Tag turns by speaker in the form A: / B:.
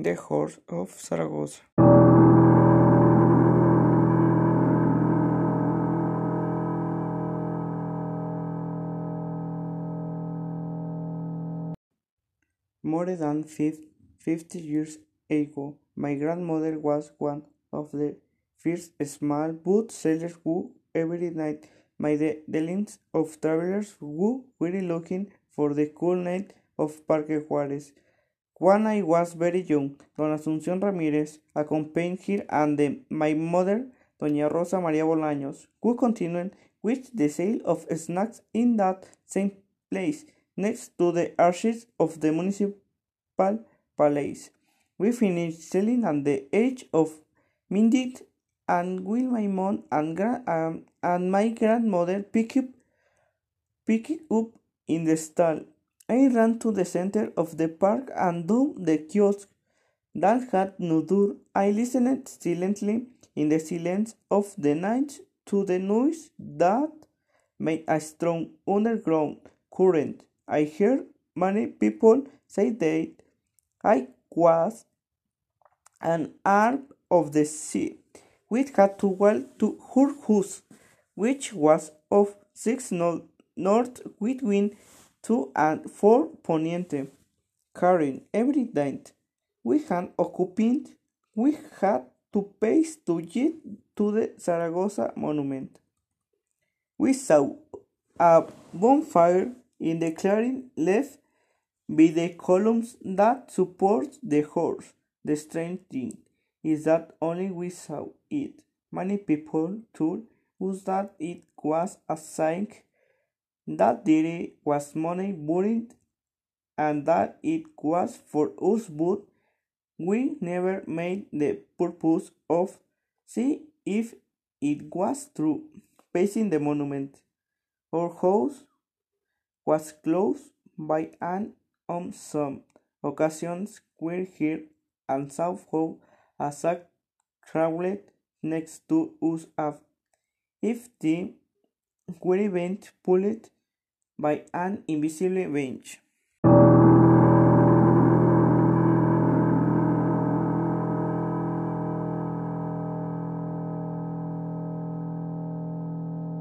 A: The Horse of Zaragoza. More than 50 years ago, my grandmother was one of the first small boot sellers who every night made the dealings of travelers who were looking for the cool night of Parque Juarez. When I was very young, Don Asunción Ramírez accompanied her and the, my mother, Doña Rosa María Bolaños, who continued with the sale of snacks in that same place, next to the arches of the municipal palace. We finished selling at the age of midnight, and will my mom and, gra- um, and my grandmother pick up, pick up in the stall. I ran to the center of the park and down the kiosk that had no door. I listened silently in the silence of the night to the noise that made a strong underground current. I heard many people say that I was an arm of the sea. We had to walk to her house, which was of six no- north between two and four poniente, carrying every night. We had occupied, we had to pace to get to the Zaragoza monument. We saw a bonfire in the clearing left by the columns that support the horse. The strange thing is that only we saw it. Many people told us that it was a sign that there was money buried and that it was for us, but we never made the purpose of see if it was true. Facing the monument, our house was closed by an on some occasions we heard and saw how a sack next to us if the were event pulled by an invisible bench.